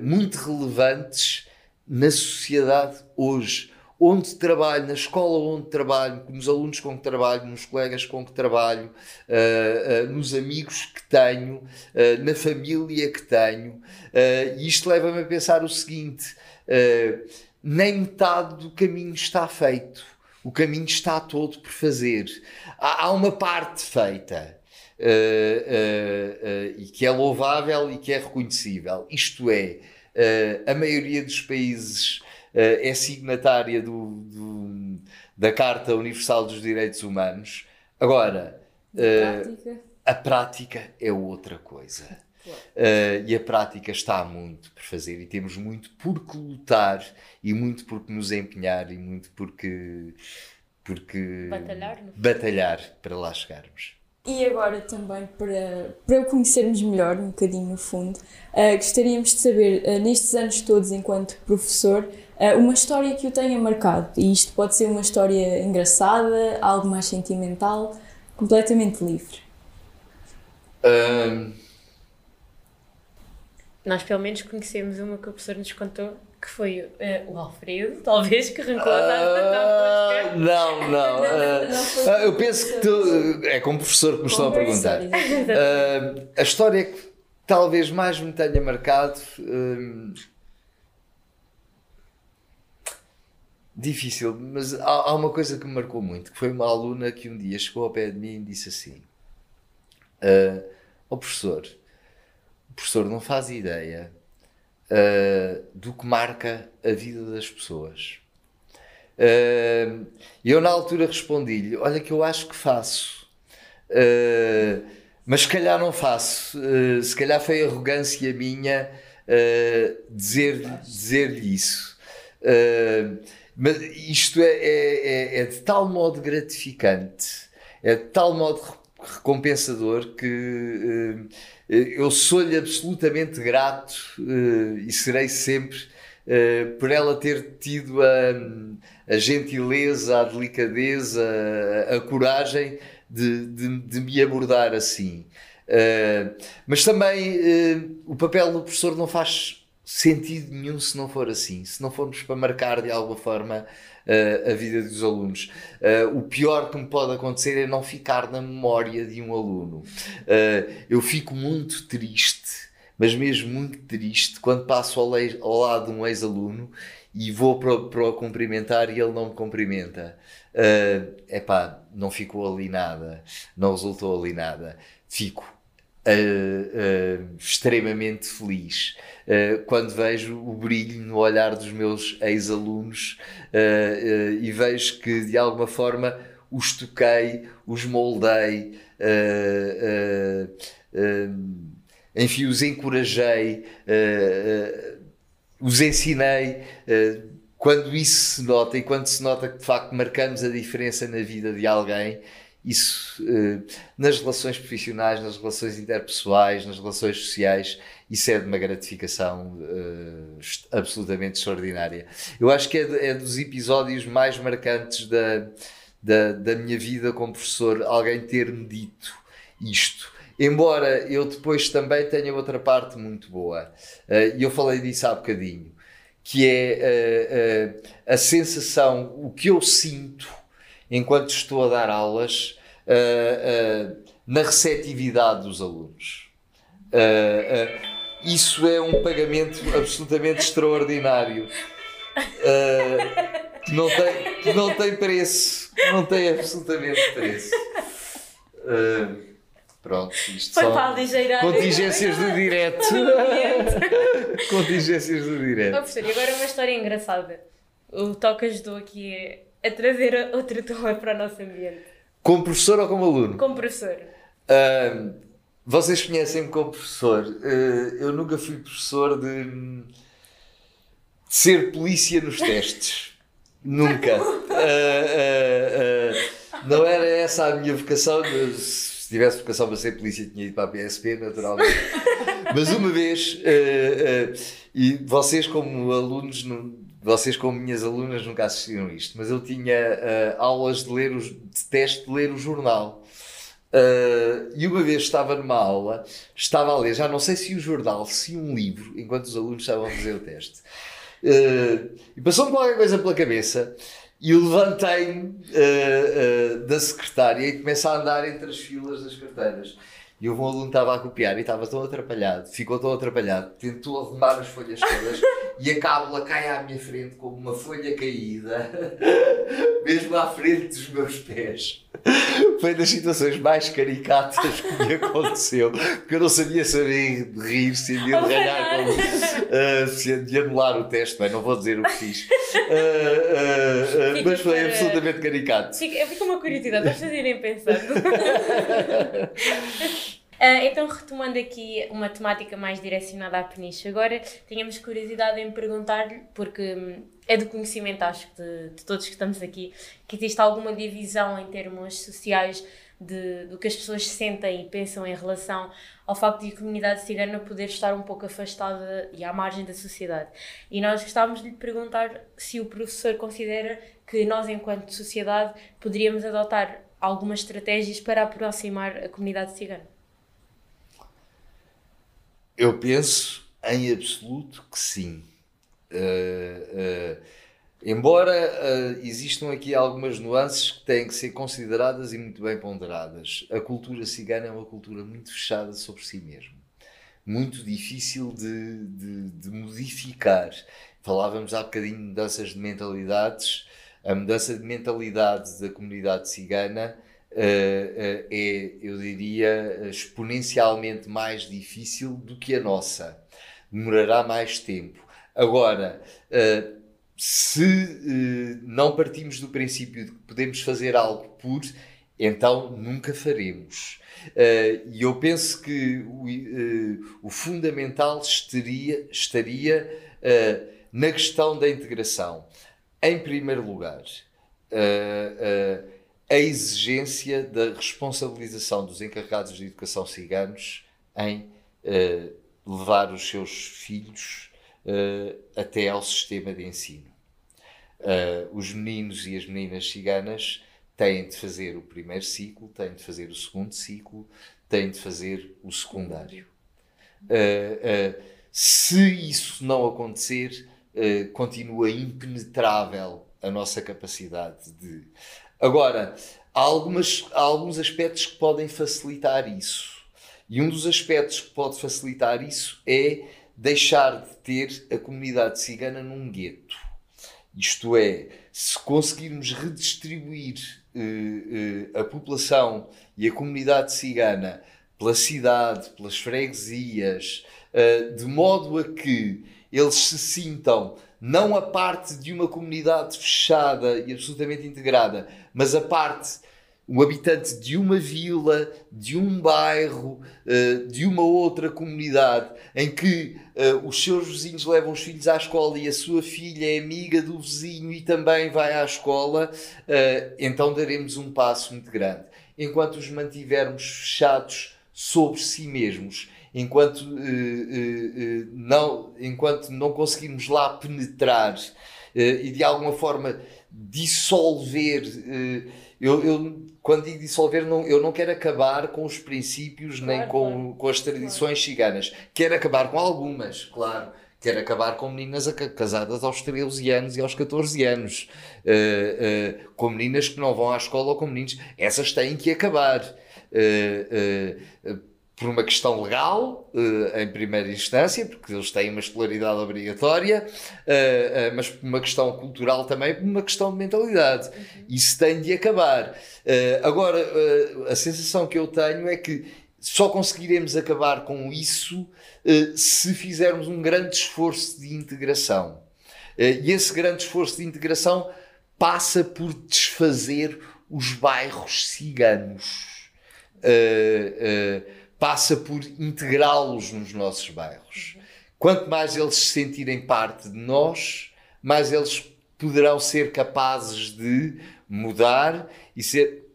muito relevantes na sociedade hoje onde trabalho, na escola onde trabalho, nos alunos com que trabalho, nos colegas com que trabalho, uh, uh, nos amigos que tenho, uh, na família que tenho. e isto leva-me a pensar o seguinte: nem metade do caminho está feito. O caminho está todo por fazer. Há, há uma parte feita. e que é louvável e que é reconhecível. Isto é, a maioria dos países uh, é signatária do, do, da Carta Universal dos Direitos Humanos. Agora, uh, a prática é outra coisa. Uh, e a prática está muito por fazer e temos muito por que lutar e muito por que nos empenhar e muito porque, porque batalhar, batalhar para lá chegarmos. E agora também para, para conhecermos melhor, um bocadinho no fundo, uh, gostaríamos de saber, uh, nestes anos todos enquanto professor, uh, uma história que o tenha marcado. E isto pode ser uma história engraçada, algo mais sentimental, completamente livre. Um... Nós pelo menos conhecemos uma que o professor nos contou que foi uh, o Alfredo, (laughs) talvez, que arrancou a uh, Não, não. Uh, eu penso que tu, é como professor que me estão a perguntar. Uh, a história que talvez mais me tenha marcado. difícil, mas há, há, uma coisa que me marcou muito, que foi uma aluna que um dia chegou ao pé de mim e disse assim: uh, oh professor, o professor não faz ideia uh, do que marca a vida das pessoas. Uh, eu na altura respondi-lhe: Olha, que eu acho que faço, uh, mas se calhar não faço. Uh, se calhar foi arrogância minha dizer-lhe dizer isso. mas isto é, é, é, é, de tal modo gratificante, é de tal modo recompensador que eh, eu sou-lhe absolutamente grato uh, e serei sempre por ela ter tido a, a gentileza, a delicadeza, a, a coragem de, de, de, me abordar assim. Mas também o papel do professor não faz sentido nenhum se não for assim, se não formos para marcar de alguma forma uh, a vida dos alunos. Uh, o pior que me pode acontecer é não ficar na memória de um aluno. Uh, eu fico muito triste, mas mesmo muito triste, quando passo ao, ao lado de um ex-aluno e vou para, para o cumprimentar e ele não me cumprimenta. É uh, epá, não ficou ali nada, não resultou ali nada. Fico uh, extremamente feliz quando vejo o brilho no olhar dos meus ex-alunos e vejo que de alguma forma os toquei, os moldei, enfim, os encorajei, os ensinei. quando isso se nota e quando se nota que de facto marcamos a diferença na vida de alguém, isso uh, nas relações profissionais, nas relações interpessoais, nas relações sociais, isso é de uma gratificação uh, absolutamente extraordinária. Eu acho que é, é dos episódios mais marcantes da, da, da minha vida como professor, alguém ter-me dito isto. Embora eu depois também tenha outra parte muito boa, uh, e eu falei disso há bocadinho, que é uh, uh, a sensação, o que eu sinto enquanto estou a dar aulas uh, na receptividade dos alunos. isso é um pagamento absolutamente extraordinário. que, não tem, que não tem preço. Não tem absolutamente preço. Pronto, isto Foi são para aligeirar. contingências do direto. (laughs) contingências do direto. Oh, professor, e agora uma história engraçada. O Toca ajudou aqui a trazer outra turma para o nosso ambiente. Como professor ou como aluno? Como professor. Uh, vocês conhecem-me como professor. Uh, eu nunca fui professor de, de, ser polícia nos testes. (laughs) nunca. Uh, não era essa a minha vocação. Se tivesse vocação para ser polícia, tinha ido para a PSP, naturalmente. (laughs) Mas uma vez, e vocês como alunos, vocês como minhas alunas nunca assistiram isto, mas eu tinha aulas de ler os, de teste de ler o jornal. Uh, e uma vez estava numa aula, estava a ler, já não sei se o jornal, se um livro, enquanto os alunos estavam a fazer o teste. Uh, e passou-me qualquer coisa pela cabeça e levantei-me uh, da secretária e comecei a andar entre as filas das carteiras. E houve um aluno que estava a copiar e estava tão atrapalhado, ficou tão atrapalhado, tentou arrumar as folhas todas e a cábula cai à minha frente como uma folha caída, (laughs) mesmo à frente dos meus pés. Foi das situações mais caricatas que me aconteceu, porque eu não sabia saber rir, se havia de ganhar, como, uh, se de anular o teste, bem, não vou dizer o que fiz. Uh, uh, mas foi para... absolutamente caricato. Fica, fica uma curiosidade, vocês irem pensando. (laughs) Uh, então, retomando aqui uma temática mais direcionada à Peniche, agora tínhamos curiosidade em perguntar-lhe, porque hum, é do conhecimento, acho que de, de, todos que estamos aqui, que existe alguma divisão em termos sociais de, do que as pessoas sentem e pensam em relação ao facto de a comunidade cigana poder estar um pouco afastada e à margem da sociedade. E nós gostávamos de lhe perguntar se o professor considera que nós, enquanto sociedade, poderíamos adotar algumas estratégias para aproximar a comunidade cigana. Eu penso em absoluto que sim. Uh, uh, embora uh, existam aqui algumas nuances que têm que ser consideradas e muito bem ponderadas, a cultura cigana é uma cultura muito fechada sobre si mesma, muito difícil de, de, de modificar. Falávamos há bocadinho de mudanças de mentalidades. A mudança de mentalidade da comunidade cigana é, eu diria, exponencialmente mais difícil do que a nossa. Demorará mais tempo. Agora, uh, se não partimos do princípio de que podemos fazer algo por, então nunca faremos. E eu penso que o, fundamental estaria, estaria na questão da integração. Em primeiro lugar, a exigência da responsabilização dos encarregados de educação ciganos em uh, levar os seus filhos uh, até ao sistema de ensino. Uh, os meninos e as meninas ciganas têm de fazer o primeiro ciclo, têm de fazer o segundo ciclo, têm de fazer o secundário. se isso não acontecer, continua impenetrável a nossa capacidade de Agora, há, algumas, há alguns aspectos que podem facilitar isso. E um dos aspectos que pode facilitar isso é deixar de ter a comunidade cigana num gueto. Isto é, se conseguirmos redistribuir uh, uh, a população e a comunidade cigana pela cidade, pelas freguesias, uh, de modo a que eles se sintam não a parte de uma comunidade fechada e absolutamente integrada, mas a parte, o habitante de uma vila, de um bairro, eh, de uma outra comunidade, em que eh, os seus vizinhos levam os filhos à escola e a sua filha é amiga do vizinho e também vai à escola, eh, então daremos um passo muito grande. Enquanto os mantivermos fechados sobre si mesmos enquanto, uh, uh, uh, não, enquanto não conseguirmos lá penetrar e de alguma forma dissolver. Eu, eu, quando digo dissolver, não, eu não quero acabar com os princípios claro, nem com, claro. com as tradições claro. ciganas. Quero acabar com algumas, claro. quer acabar com meninas casadas aos 13 anos e aos 14 anos, uh, uh, com meninas que não vão à escola ou com meninos. Essas têm que acabar. Uh, por uma questão legal, em primeira instância, porque eles têm uma escolaridade obrigatória, mas por uma questão cultural também, por uma questão de mentalidade. Uhum. Isso tem de acabar. agora, a sensação que eu tenho é que só conseguiremos acabar com isso uh, se fizermos um grande esforço de integração. Uh, e esse grande esforço de integração passa por desfazer os bairros ciganos, uh, passa por integrá-los nos nossos bairros. Quanto mais eles se sentirem parte de nós, mais eles poderão ser capazes de mudar e ser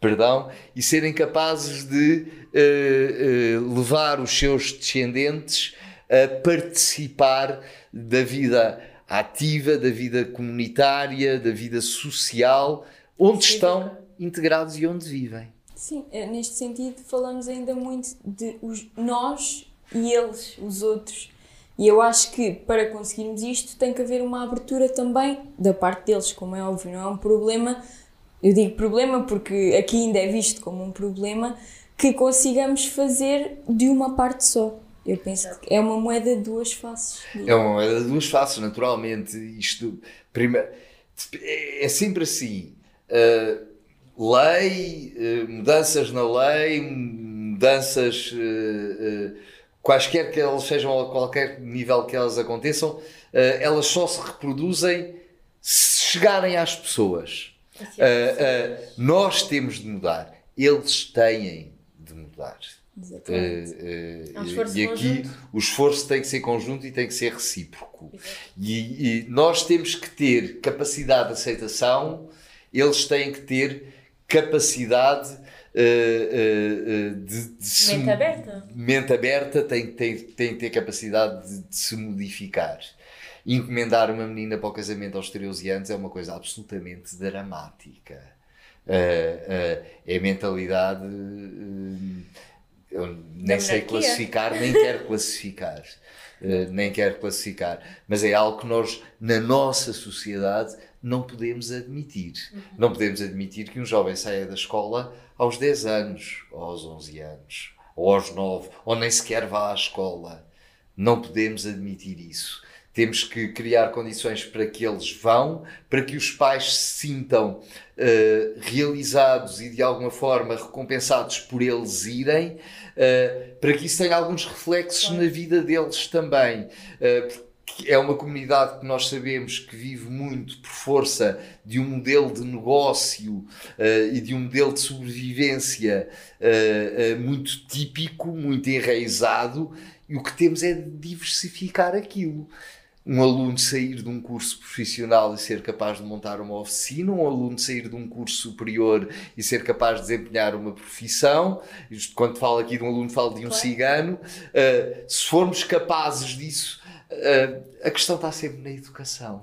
perdão, e serem capazes de uh, uh, levar os seus descendentes a participar da vida ativa, da vida comunitária, da vida social, onde estão integrados e onde vivem. Sim, eh, neste sentido falamos ainda muito de os, nós e eles, os outros. E eu acho que para conseguirmos isto tem que haver uma abertura também da parte deles, como é óbvio, não é um problema eu digo problema porque aqui ainda é visto como um problema que consigamos fazer de uma parte só. Eu penso que é uma moeda de duas faces. É uma moeda de duas faces, naturalmente. Isto, primeiro, é sempre assim. Uh, lei, uh, mudanças na lei, mudanças uh, quaisquer que elas sejam a qualquer nível que elas aconteçam, elas só se reproduzem se chegarem às pessoas. Uh, nós temos de mudar, eles têm de mudar. Uh, uh, e aqui conjunto. o esforço tem que ser conjunto e tem que ser recíproco. E, e, nós temos que ter capacidade de aceitação, eles têm que ter capacidade uh, de, de se, mente aberta. Mente aberta tem, tem, tem que ter capacidade de, de se modificar encomendar uma menina para o casamento aos 13 anos é uma coisa absolutamente dramática. Uh, uh, é mentalidade. Uh, eu nem sei classificar, nem quero classificar. nem quero classificar. Mas é algo que nós, na nossa sociedade, não podemos admitir. Uhum. Não podemos admitir que um jovem saia da escola aos 10 anos, ou aos 11 anos, ou aos 9, ou nem sequer vá à escola. Não podemos admitir isso. Temos que criar condições para que eles vão, para que os pais se sintam uh, realizados e de alguma forma recompensados por eles irem, uh, para que isso tenha alguns reflexos na vida deles também. Uh, é uma comunidade que nós sabemos que vive muito por força de um modelo de negócio uh, e de um modelo de sobrevivência uh, uh, muito típico, muito enraizado, e o que temos é de diversificar aquilo um aluno sair de um curso profissional e ser capaz de montar uma oficina, um aluno sair de um curso superior e ser capaz de desempenhar uma profissão. Quando falo aqui de um aluno, falo de um claro. cigano. Se formos capazes disso, a questão está sempre na educação.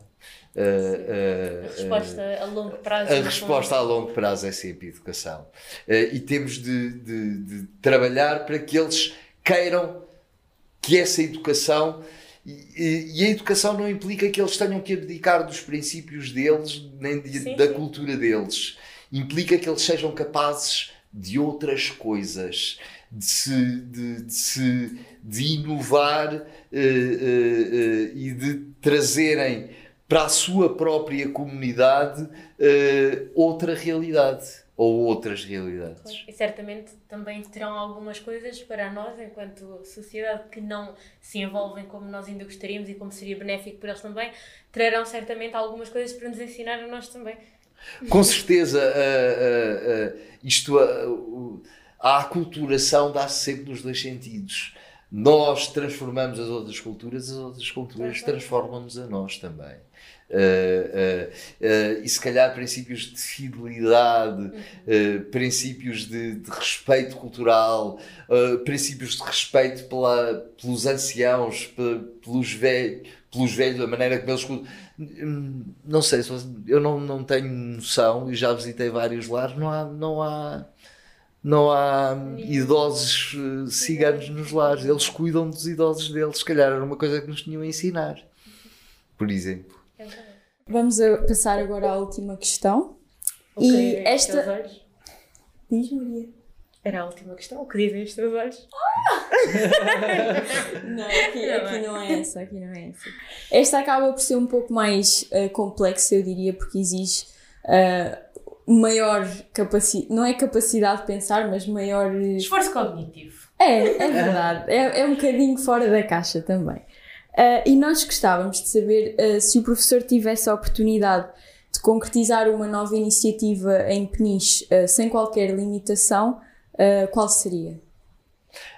Uh, a resposta a longo prazo. A resposta a longo prazo é sempre educação. e temos de, de, de trabalhar para que eles queiram que essa educação e, e, a educação não implica que eles tenham que abdicar dos princípios deles, nem de, sim, da sim. cultura deles. Implica que eles sejam capazes de outras coisas, de se, de, de se de inovar uh, uh, e de trazerem para a sua própria comunidade outra realidade ou outras realidades. E certamente também terão algumas coisas para nós, enquanto sociedade, que não se envolvem como nós ainda gostaríamos e como seria benéfico para eles também, trarão certamente algumas coisas para nos ensinar a nós também. Com certeza, uh, uh, uh, isto, a aculturação dá-se sempre nos dois sentidos. Nós transformamos as outras culturas, as outras culturas transformam-nos a nós também. Uh, uh, e se calhar princípios de fidelidade, princípios de, de, respeito cultural, princípios de respeito pela, pelos anciãos, pelos velhos, pelos velhos, a maneira como eles. Hum, não sei, eu não, não tenho noção e já visitei vários lares, não há. Não há não há idosos uh, ciganos nos lares. Eles cuidam dos idosos deles. Se calhar era uma coisa que nos tinham a ensinar, por exemplo. Vamos a passar agora à última questão. O que E é esta-? Diz, Maria. Era a última questão. O que dizem os teus olhos? (laughs) Não, aqui, Tá aqui não é essa, aqui não é essa. Esta acaba por ser um pouco mais eh, complexa, eu diria, porque exige eh, maior capacidade, não é capacidade de pensar, mas maior. eh, Esforço cognitivo. É, é verdade, é, é um bocadinho fora da caixa também. Eh, e nós gostávamos de saber eh, se o professor tivesse a oportunidade de concretizar uma nova iniciativa em Peniche eh, sem qualquer limitação, qual seria?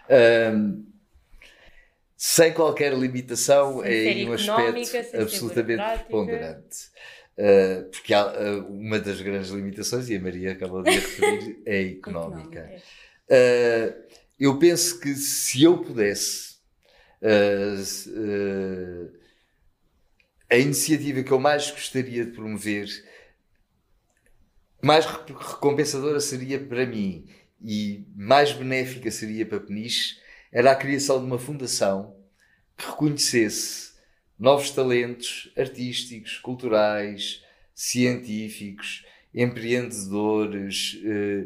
Ahm, sem qualquer limitação, Sem é um aspecto absolutamente burocrática. preponderante. Ah, porque há, ah, uma das grandes limitações, e a Maria acabou de referir, (laughs) é a económica. Uh, eu penso que se eu pudesse, uh, se- uh, a iniciativa que eu mais gostaria de promover, mais re- recompensadora seria para mim e mais benéfica seria para Peniche, era a criação de uma fundação que reconhecesse novos talentos artísticos, culturais, científicos, empreendedores, eh,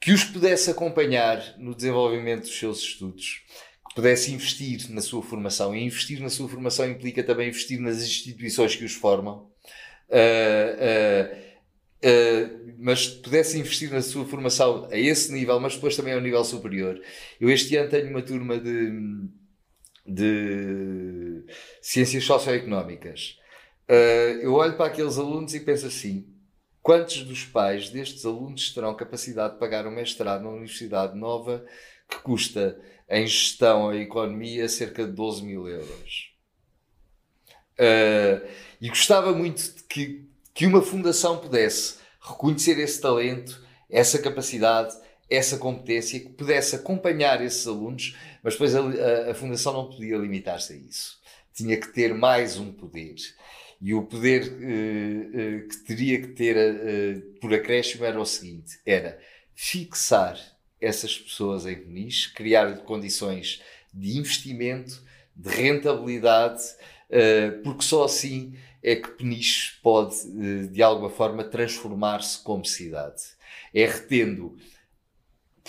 que os pudesse acompanhar no desenvolvimento dos seus estudos, que pudesse investir na sua formação. E investir na sua formação implica também investir nas instituições que os formam. Ah, mas pudesse investir na sua formação a esse nível, mas depois também ao nível superior. Eu este ano tenho uma turma de, de ciências socioeconómicas. Ah, eu olho para aqueles alunos e penso assim: quantos dos pais destes alunos terão capacidade de pagar um mestrado na Universidade Nova que custa em gestão a economia cerca de 12 mil euros? Ah, e gostava muito que, que uma fundação pudesse reconhecer esse talento, essa capacidade, essa competência, que pudesse acompanhar esses alunos, mas depois a, a- a fundação não podia limitar-se a isso. Tinha que ter mais um poder. E o poder eh, eh, que teria que ter eh, por acréscimo era o seguinte: era fixar essas pessoas em Peniche, criar condições de investimento, de rentabilidade, porque só assim é que Peniche pode, de alguma forma, transformar-se como cidade. É retendo,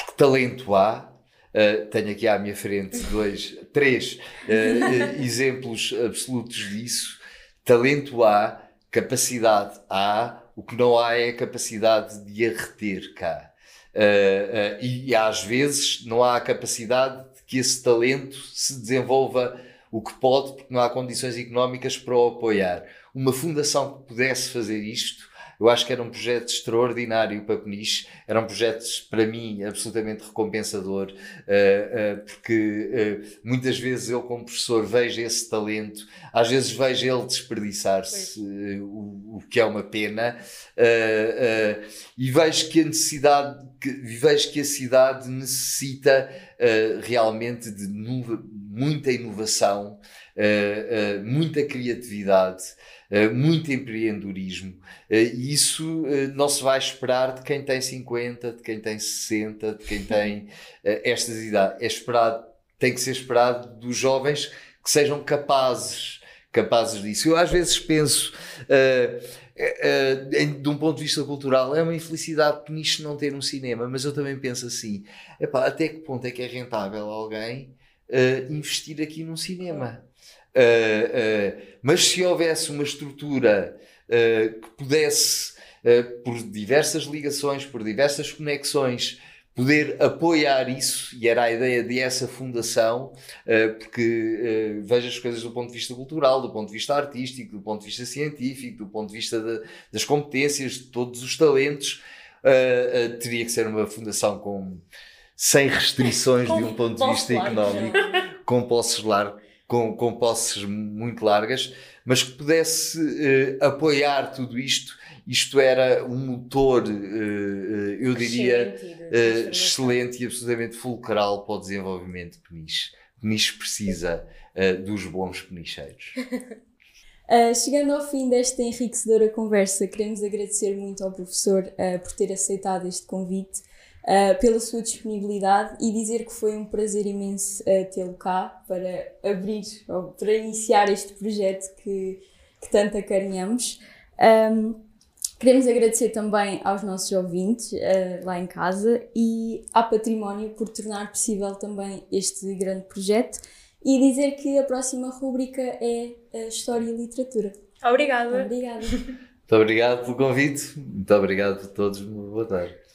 porque talento há, Uh, tenho aqui à minha frente dois, (laughs) três uh, exemplos absolutos disso. Talento há, capacidade há, o que não há é a capacidade de a reter cá. Uh, e, e às vezes não há a capacidade de que esse talento se desenvolva o que pode, porque não há condições económicas para o apoiar. Uma fundação que pudesse fazer isto, eu acho que era um projeto extraordinário para Peniche, era um projeto, para mim, absolutamente recompensador, uh, uh, porque uh, muitas vezes eu, como professor, vejo esse talento, às vezes vejo ele desperdiçar-se, o, que é uma pena, e vejo que a necessidade, que, vejo que a cidade necessita realmente de muita inovação, muita criatividade. Uh, muito empreendedorismo. Uh, e isso uh, não se vai esperar de quem tem 50, de quem tem 60, de quem tem estas idades. É esperado, tem que ser esperado dos jovens que sejam capazes, capazes disso. Eu às vezes penso, em, de um ponto de vista cultural, é uma infelicidade Peniche não ter um cinema, mas eu também penso assim, epá, até que ponto é que é rentável alguém investir aqui num cinema? Uh, uh, mas se houvesse uma estrutura uh, que pudesse, por diversas ligações, por diversas conexões, poder apoiar isso, e era a ideia de essa fundação, porque veja as coisas do ponto de vista cultural, do ponto de vista artístico, do ponto de vista científico, do ponto de vista de, das competências, de todos os talentos, teria que ser uma fundação com sem restrições de um ponto de vista económico, com posses largos com, com posses muito largas, mas que pudesse uh, apoiar tudo isto. Isto era um motor, uh, uh, eu diria, excelente e absolutamente fulcral para o desenvolvimento de Peniche. Peniche precisa dos bons penicheiros. (laughs) chegando ao fim desta enriquecedora conversa, queremos agradecer muito ao professor por ter aceitado este convite. Uh, pela sua disponibilidade e dizer que foi um prazer imenso uh, tê-lo cá para abrir, ou para iniciar este projeto que, que tanto acarinhamos. Um, queremos agradecer também aos nossos ouvintes uh, lá em casa e à Património por tornar possível também este grande projeto e dizer que a próxima rúbrica é a História e Literatura. Obrigada. Obrigada. Muito obrigado pelo convite. Muito obrigado a todos. Boa tarde.